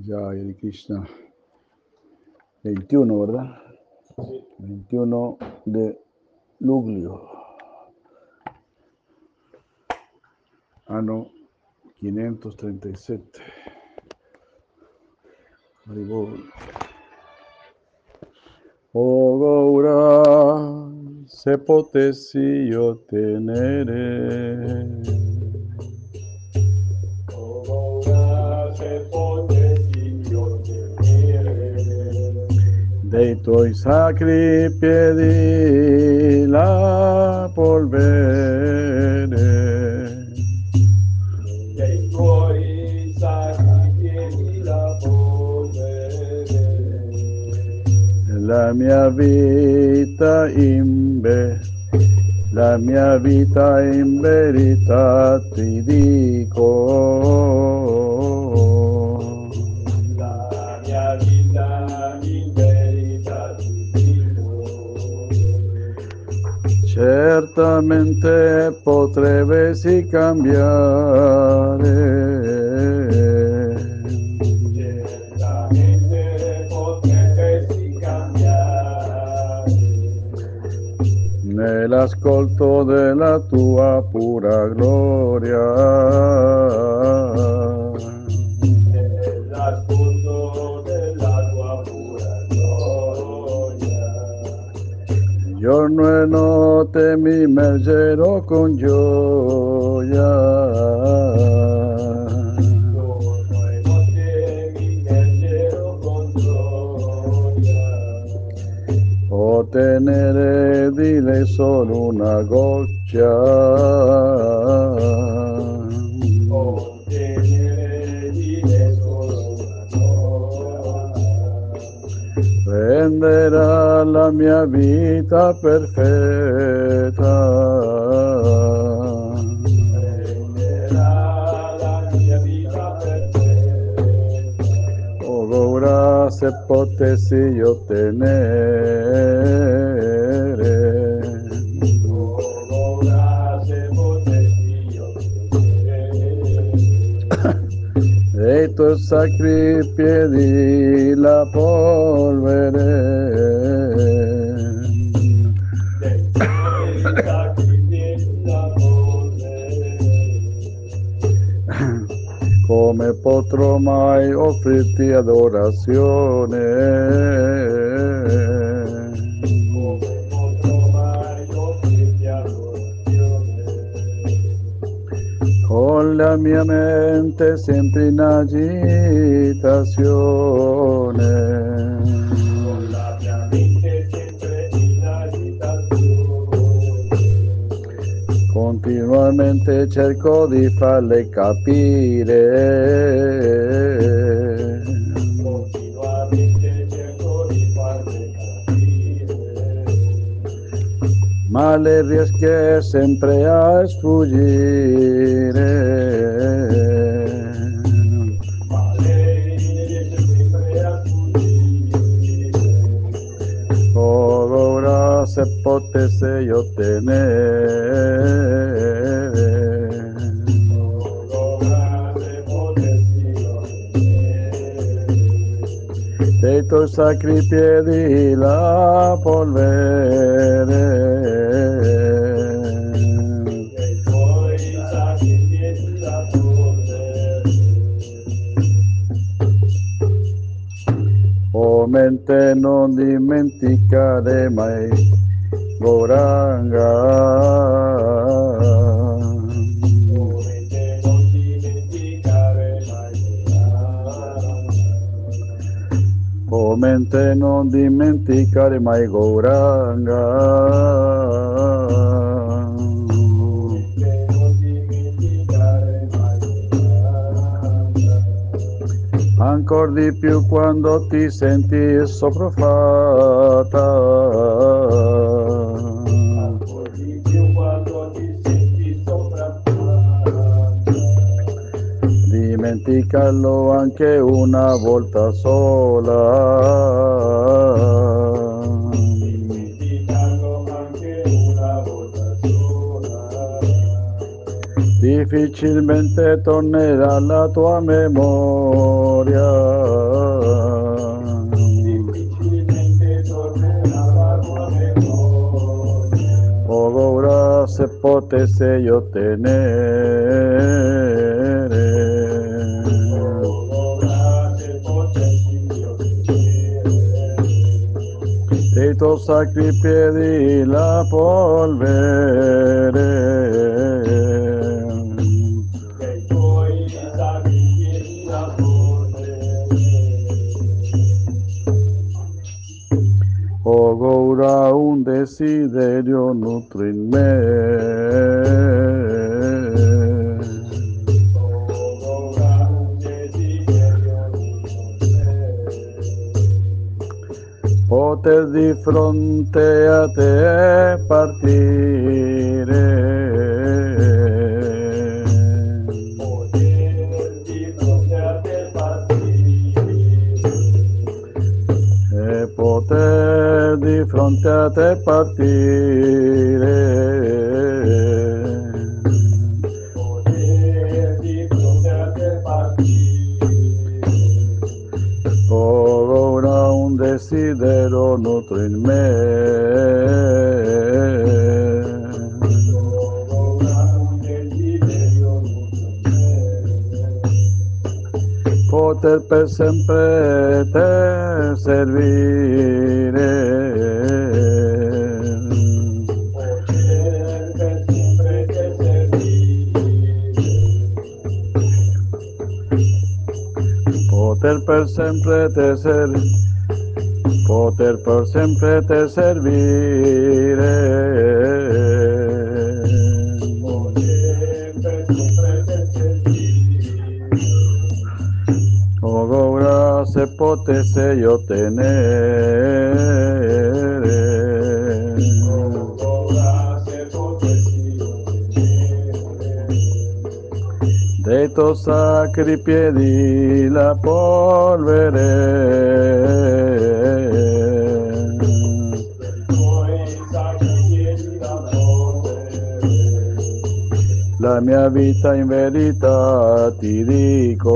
Ya, Hare Krishna. 21, ¿verdad? Sí. 21 de Luglio. Ano 537. Haribol. Oh Gaura, se potesi yo tenere. Dei tuoi sacri piedi la polvere. Dei tuoi sacri piedi la polvere. La mia vita in ve, la mia vita in verità ti dico. Potresti cambiare. Certamente potresti cambiare. Nell'ascolto della tua pura gloria. Giorno e notte mi immergerò con gioia. Giorno e notte mi immergerò con gioia. Ottenere di lei solo una goccia. Renderà la mia vita perfetta. Renderà la mia vita perfetta. Oh, ora se potessi io sacri piedi la polvere. Come potrò mai offrirti adorazione? La mia mente sempre in agitazione. Continuamente cerco di farle capire. Ma le riesco sempre a sfuggire. Ma lei riesce sempre a fuggire. Oh, ora se potessi io tenere Ora se potessi ottenere. dei tuoi sacri piedi la polvere. Oh mente non dimenticare mai Goranga. Oh mente non dimenticare mai Goranga. Ancor di più quando ti senti sopraffatta. Dimenticarlo anche una volta sola. Difficilmente tornerà la tua memoria. difficilmente tornerà la tua memoria. Oh, ora se potesse io tenere Ora se potessi io vedere dei tuoi sacri piedi la polvere. Desiderio nutre in me. Ora un desiderio Poter di fronte a te partire. Di fronte a te partire. Poter di fronte a te partire. Ora un desiderio nutre in me. Per per sempre te servire. Poter per sempre te servire. Poter per sempre te servire. Ora se potesse io tenere. Ora se potessi io vedere Dei tuoi sacri piedi la polvere. La mia vita in verità ti dico.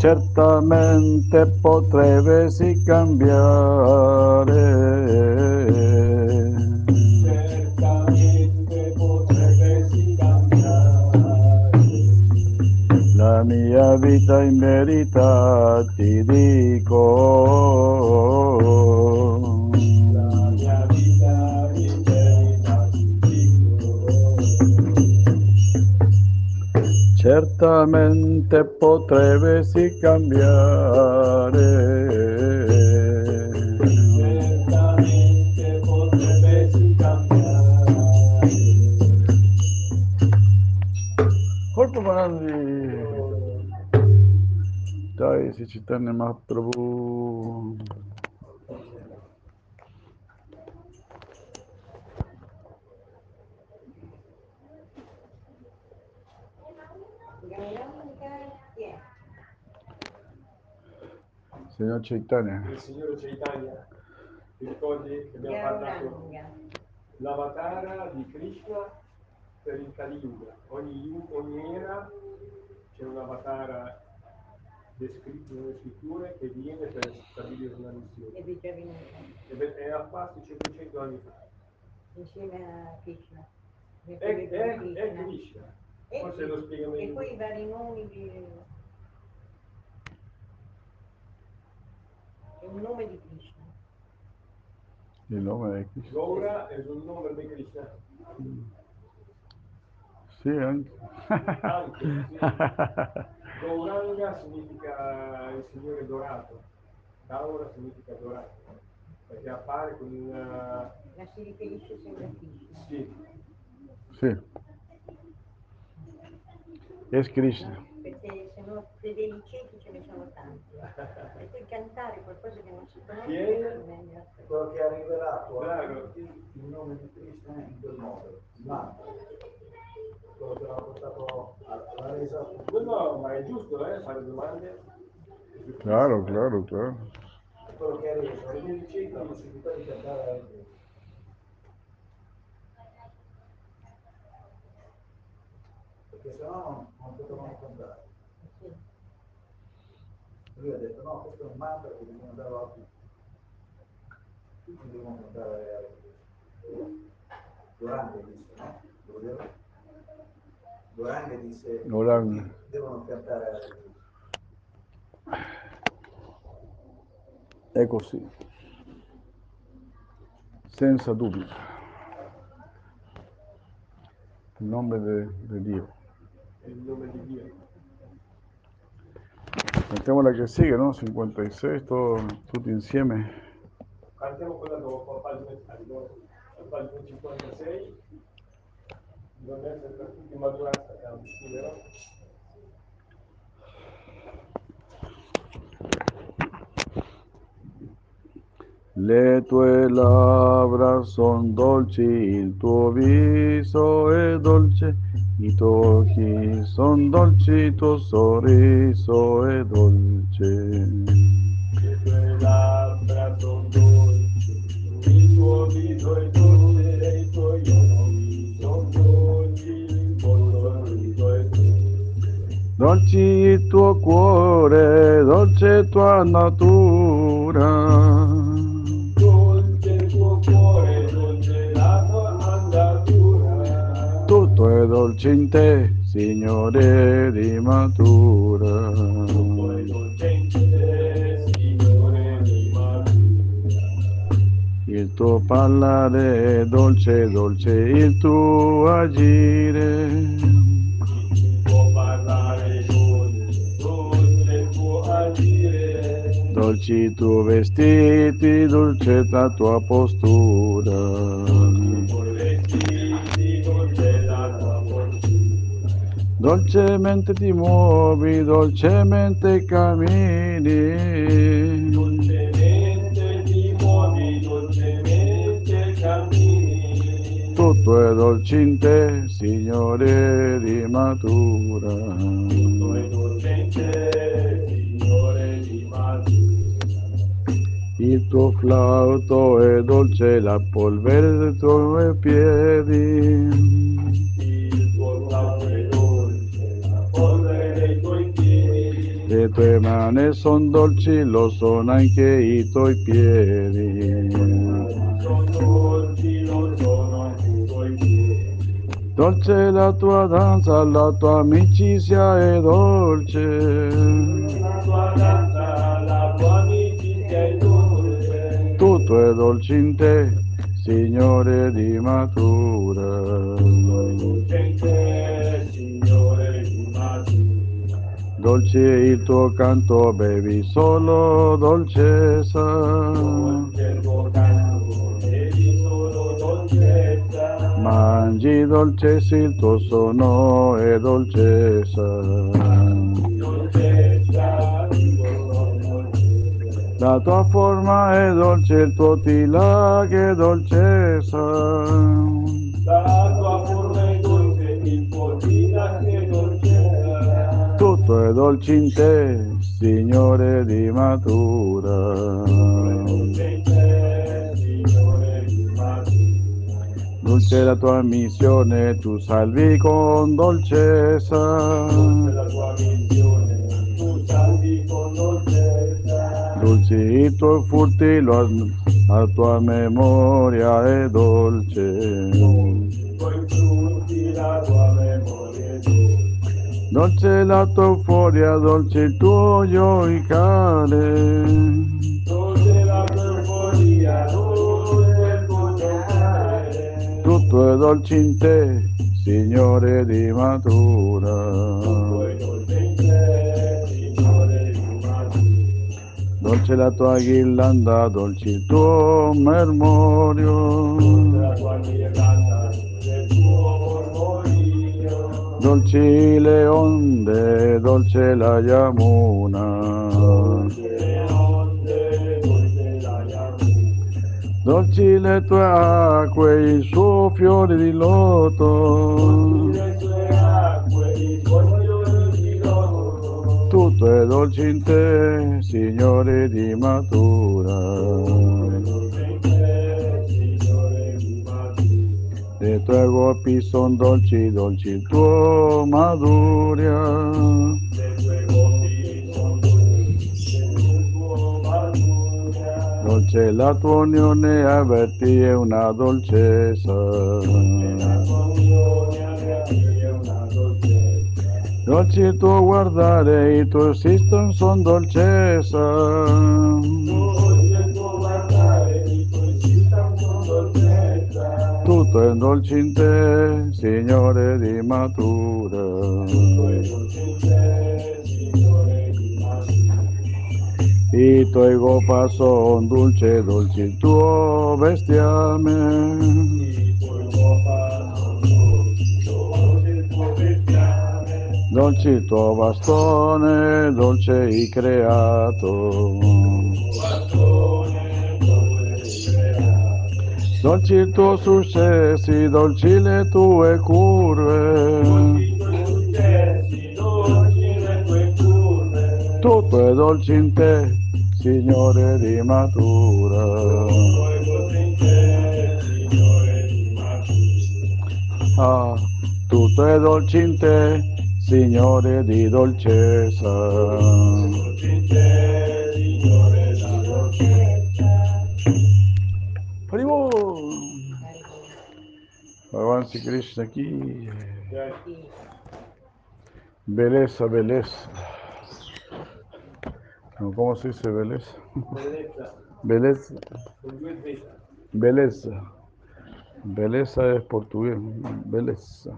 Certamente potresti cambiare. Certamente potresti cambiare. La mia vita in verità ti dico. Certamente potresti cambiare. Certamente potresti cambiare. Colpo Manandi. Jai Sri Chaitanya Mahaprabhu. Signor Chaitanya. Il Signore Chaitanya, ti ricordi che abbiamo parlato Gauranga. l'avatara di Krishna per il Kali Yuga. Ogni, ogni era c'è un avatara descritto nelle scritture che viene per stabilire una missione. venuto Ed è- è apparso 500 anni fa. insieme a Krishna. È, è, è Krishna. E, Forse lo spiega e poi i vari nomi di... È un nome di Krishna. Il nome è Krishna. Gaura è un nome di Krishna. Sì, anche. Anche, sì. Gauranga significa il Signore dorato. Gaura significa dorato. Perché appare con una... Ma si riferisce sempre a Krishna. Sì, Sì. Es Krishna. No? Perché se no fedeli ciechi ce ne sono tanti. E poi cantare qualcosa che non si conosce Chi è? è meglio. quello che ha rivelato a Bravo. tutti il nome di Krishna in quel modo, ma quello che l'ha portato alla resa No, no, ma è giusto eh, fare domande. Claro, Cristo. claro, claro. quello che ha ai miei discepoli ho possibilità di cantare anche. Perché sennò non, non potevano cantare. Sì. Lui ha detto no, questo è un mantra che dobbiamo dare a tutti. Tutti devono cantare a Durante disse, no? Durante disse Durante. devono cantare a. È così. Senza dubbio. Il nome di Dio. Il nome di Dio. Mettiamo la che sigue, no? 56, todo, tutti insieme. Cantiamo quella dopo, a pagina, arrivo a pagina 56. Non è per tutti maggioranza che hanno sì, vero? Le tue labbra son dolci, il tuo viso è dolce, i tuoi son dolci, il tuo sorriso è dolce. Le tue labbra dolci, il tuo viso è dolce, e i tuoi occhi son dolci, il tuo sorriso è dolce. Dolci il tuo cuore, dolce tua natura. È dolce in te, Signore di matura. Il tuo parlare dolce, dolce il tuo agire. Il tuo parlare dolce, dolce il tuo agire. Dolci i tuoi vestiti, dolce la tua postura. Dolcemente ti muovi, dolcemente cammini. Dolcemente ti muovi, dolcemente cammini. Tutto è dolce in te, Signore di matura. Tutto è dolce in te, Signore di matura. Il tuo flauto è dolce, la polvere dei tuoi piedi. Le tue mani son dolci, lo sono anche i tuoi piedi. Dolce la tua danza, la tua amicizia è dolce. La tua danza, la tua amicizia è dolce. Tutto è dolce in te, Signore di matura. Dolce il tuo canto, bevi solo dolcezza. Mangi dolcezza, il tuo sono è dolcezza. La tua forma è dolce, il tuo tila che è dolcezza. tue dolce in te, Signore di matura. Dulce la tua missione, tu salvi con dolcezza. Dolci i tuoi furti, la tua memoria è dolce. Dolci i tuoi furtivo a tua memoria è dolce. Dolce la tua euforia, dolce il tuo gioicare. Dolce la tua euforia, dolce il tuo giocare. Tutto è dolce in te, Signore di matura. è dolce in te, Signore di matura. Dolce la tua ghirlanda, dolce il tuo mermorio. la tua ghirlanda Dolci le onde, dolce la Yamuna. Dolci le tue acque, il suo fiore di loto. Tutto è dolce in te, Signore di matura. Le tue golpi son dolci, dolci tuo maduria. Dolce la tua unione, è una dolcezza. Dolce tuo guardare, sistemi son dolcezza. Tutto è dolce in te, Signore di matura. I tuoi copas son dulce, dolce il tuo bestiame. Dolce il tuo bastone, dolce il creato. Dolci tuo successi, dolci le tue curve. Tutto è dolce in te, Signore di matura. Ah, tutto è dolce in te, Signore di dolcezza. Krishna aquí. Beleza, beleza. No, ¿Cómo se dice beleza? Beleza. Beleza. Beleza es portugués. Beleza.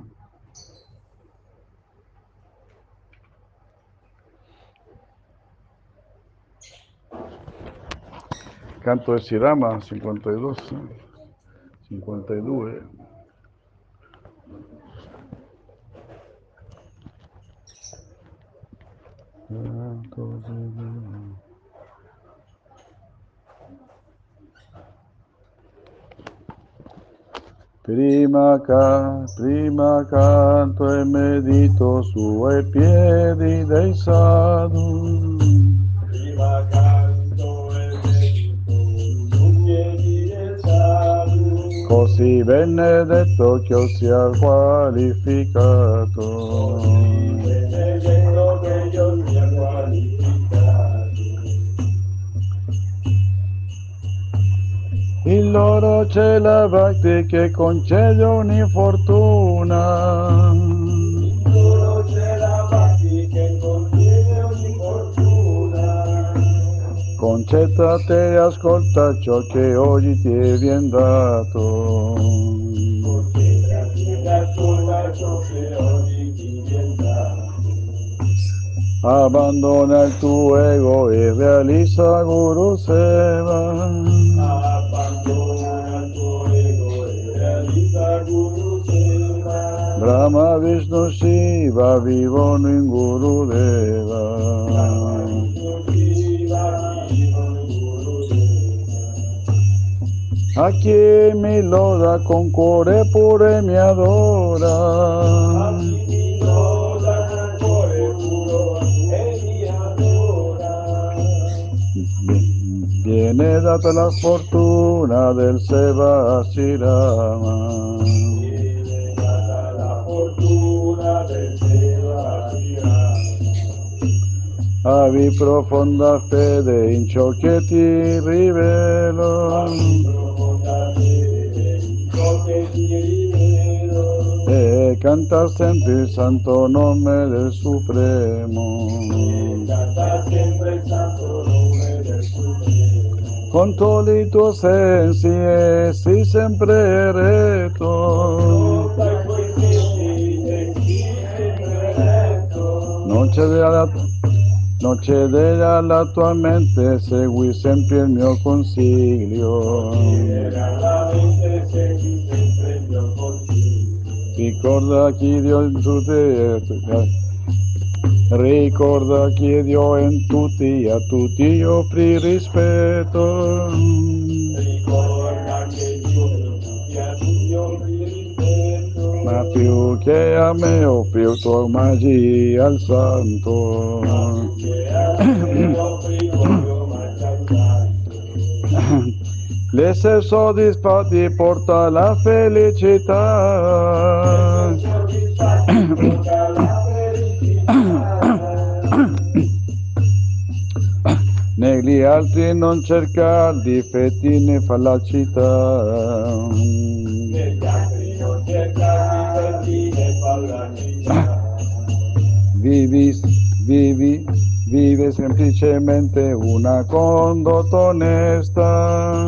Canto de Sirama, 52. ¿eh? 52. Canto de Sirama. Prima, ca, prima canto e medito sui piedi dei sadhu. Prima canto e medito su piedi del sadhu. Così benedetto che sia qualificato. C'è la bhakti che concede ogni fortuna. Fortuna. Ascolta ciò che oggi ti è dato. Abbandona il tuo ego e realizza Guru Seva. Brahma, Vishnu, Shiva vivono in Guru Deva. Vishnu Shiva, vivono in Guru Deva. A chi mi loda con cuore pure mi adora. Viene data la fortuna del Seva Shirama. Abbi profonda fede in ciò che ti rivelo e canta sempre il santo nome del Supremo. Con tutti i tuoi sensi e sei sempre. Non cedere alla, non cedere alla tua mente, segui sempre il mio consiglio. Ricorda chi Dio in tutti, ricorda chi Dio in tutti, a tutti offri rispetto. Ricorda che Dio ha Dio rispetto. Ma più che a me o più tua magia al santo. L'essere soddisfatti porta la felicità. Negli altri non cercare difetti né fallacità. Vivi, vivi, vive semplicemente una condotta onesta.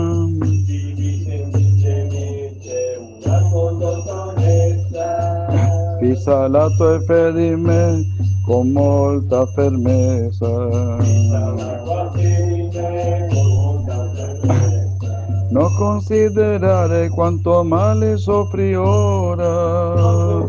Fissa la tua fede in me con molta fermezza. No considerare quanto male soffri ora.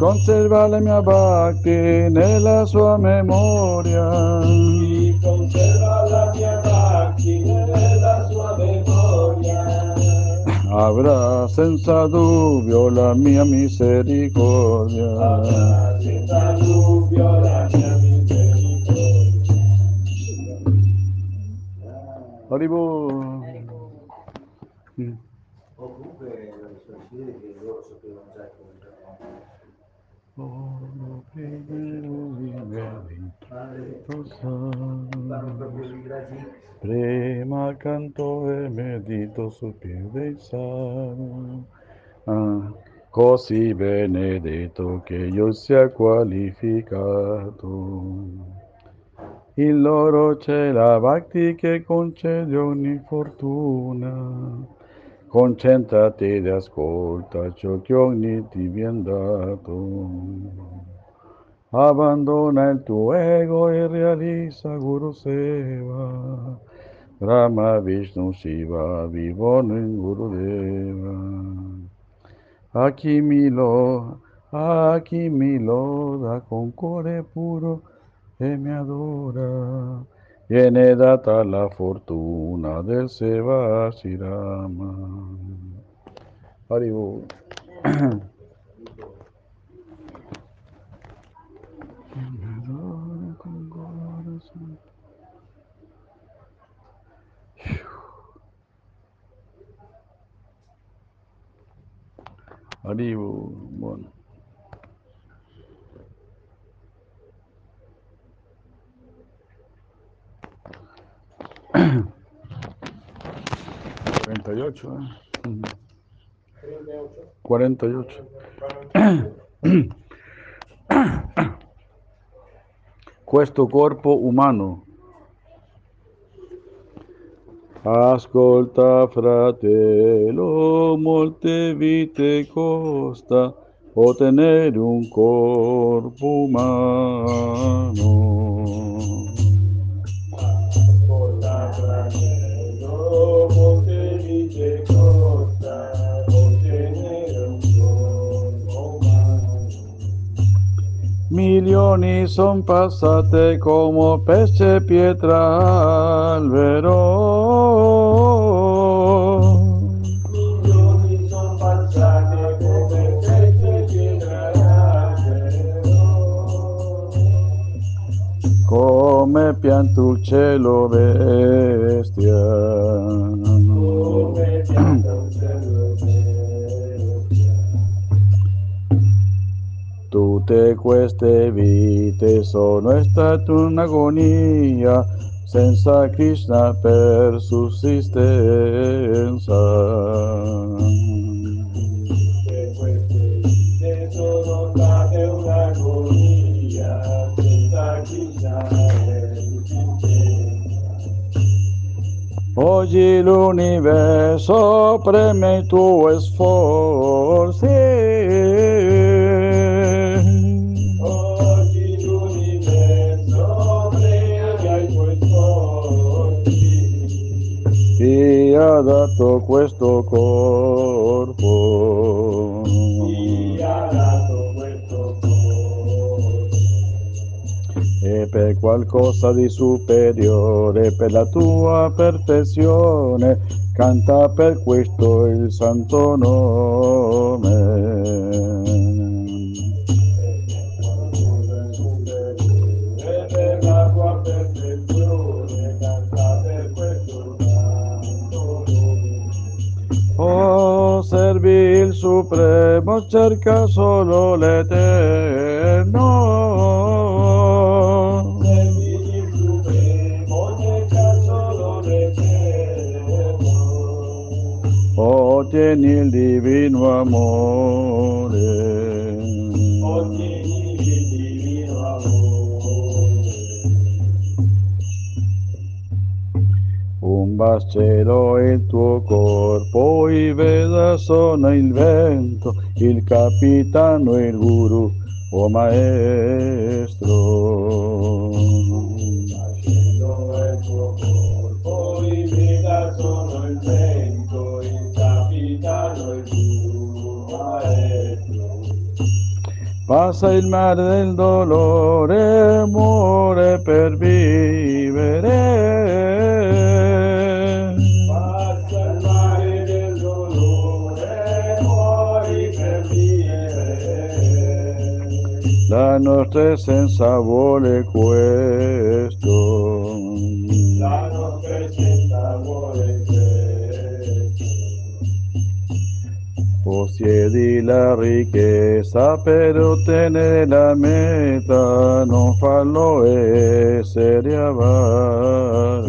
conserva la mia bhakti nella sua memoria. Avrà senza dubbio la mia misericordia. Arrivo. Mm. O comunque la risposta che loro sapevano già come giocare. Oh, primero vive Ma le Santo. fanno proprio i gradi Prima canto e medito su più dei salmi. Ah, così benedetto che io sia qualificato. In loro c'è la bhakti che concede ogni fortuna. Concentrati ed ascolta ciò che ogni ti viene dato. Abbandona il tuo ego e realizza Guru Seva. Brahma, Vishnu, Shiva vivono in Gurudeva. A chi mi lo, a chi mi loda con cuore puro e mi adora, viene data la fortuna del Seva Shirama. Haribo. Me adora con corazón. Haribo. Bueno. Cuarenta y ocho, ¿eh? Ujú. 38. Cuarenta y ocho. Questo corpo umano. Ascolta, fratello, molte vite costa ottenere un corpo umano. Ascolta, fratello, molte vite costa ottenere un corpo umano. Milioni son passate come pesce pietra albero. Come pianto il cielo bestia. Come pianta un cielo bestia. Tutte queste vite sono state un'agonia senza Krishna per sussistenza. Oggi l'universo preme. Oggi l'universo i tuoi sforzi. Ti ha dato questo corpo. E per qualcosa di superiore, per la tua perfezione, canta per questo il santo nome. Oh, servi il supremo, cerca solo l'eterno. Ottieni il divino amore. Ottieni il divino amore. Un vascello è il tuo corpo, i Veda sono il vento, il capitano e il guru, o maestro. Passa il mare del dolore, muore per vivere. Passa il mare del dolore, muori per vivere. La nostra essenza vuole questo. Avaro. La ricchezza per ottenere la meta, non fallo essere avaro.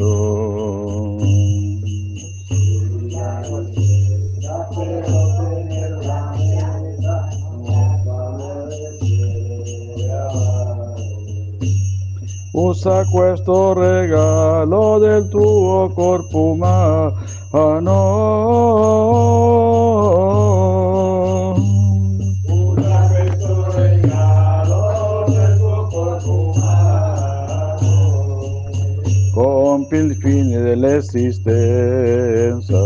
Usa questo regalo del tuo corpo umano. Dell'esistenza.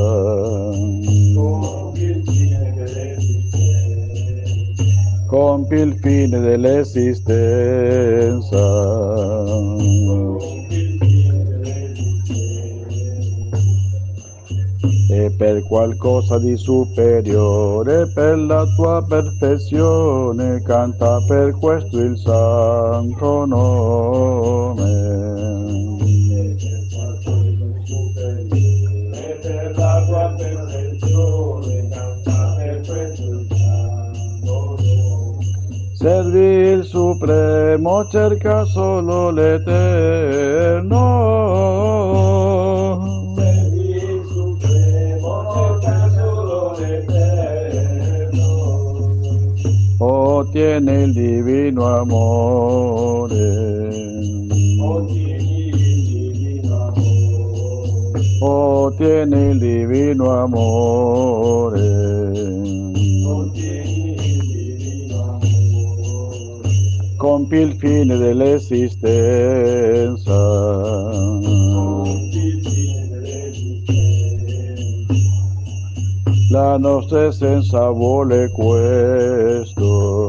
Compi il fine dell'esistenza. Compi. Compi il fine dell'esistenza. E per qualcosa di superiore, per la tua perfezione, canta per questo il santo nome. Servi il supremo, cerca solo l'eterno. Servi il supremo, cerca solo l'eterno. Ottiene il divino amore. Ottieni il divino amore. Ottiene il divino amore. Compi il fine dell'esistenza. Compi il fine dell'esistenza. La nostra essenza vuole questo.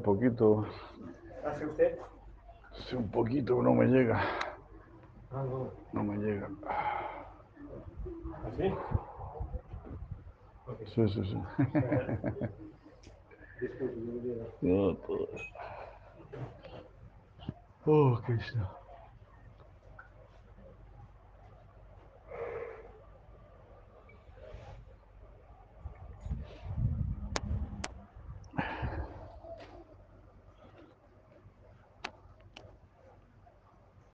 un poquito. ¿Hace usted? Sí, un poquito, no me llega. Ah, no. No me llega. ¿Ah, ¿Así? Okay. Sí, sí, sí. Disculpe, yo no, todo. Oh, Krishna.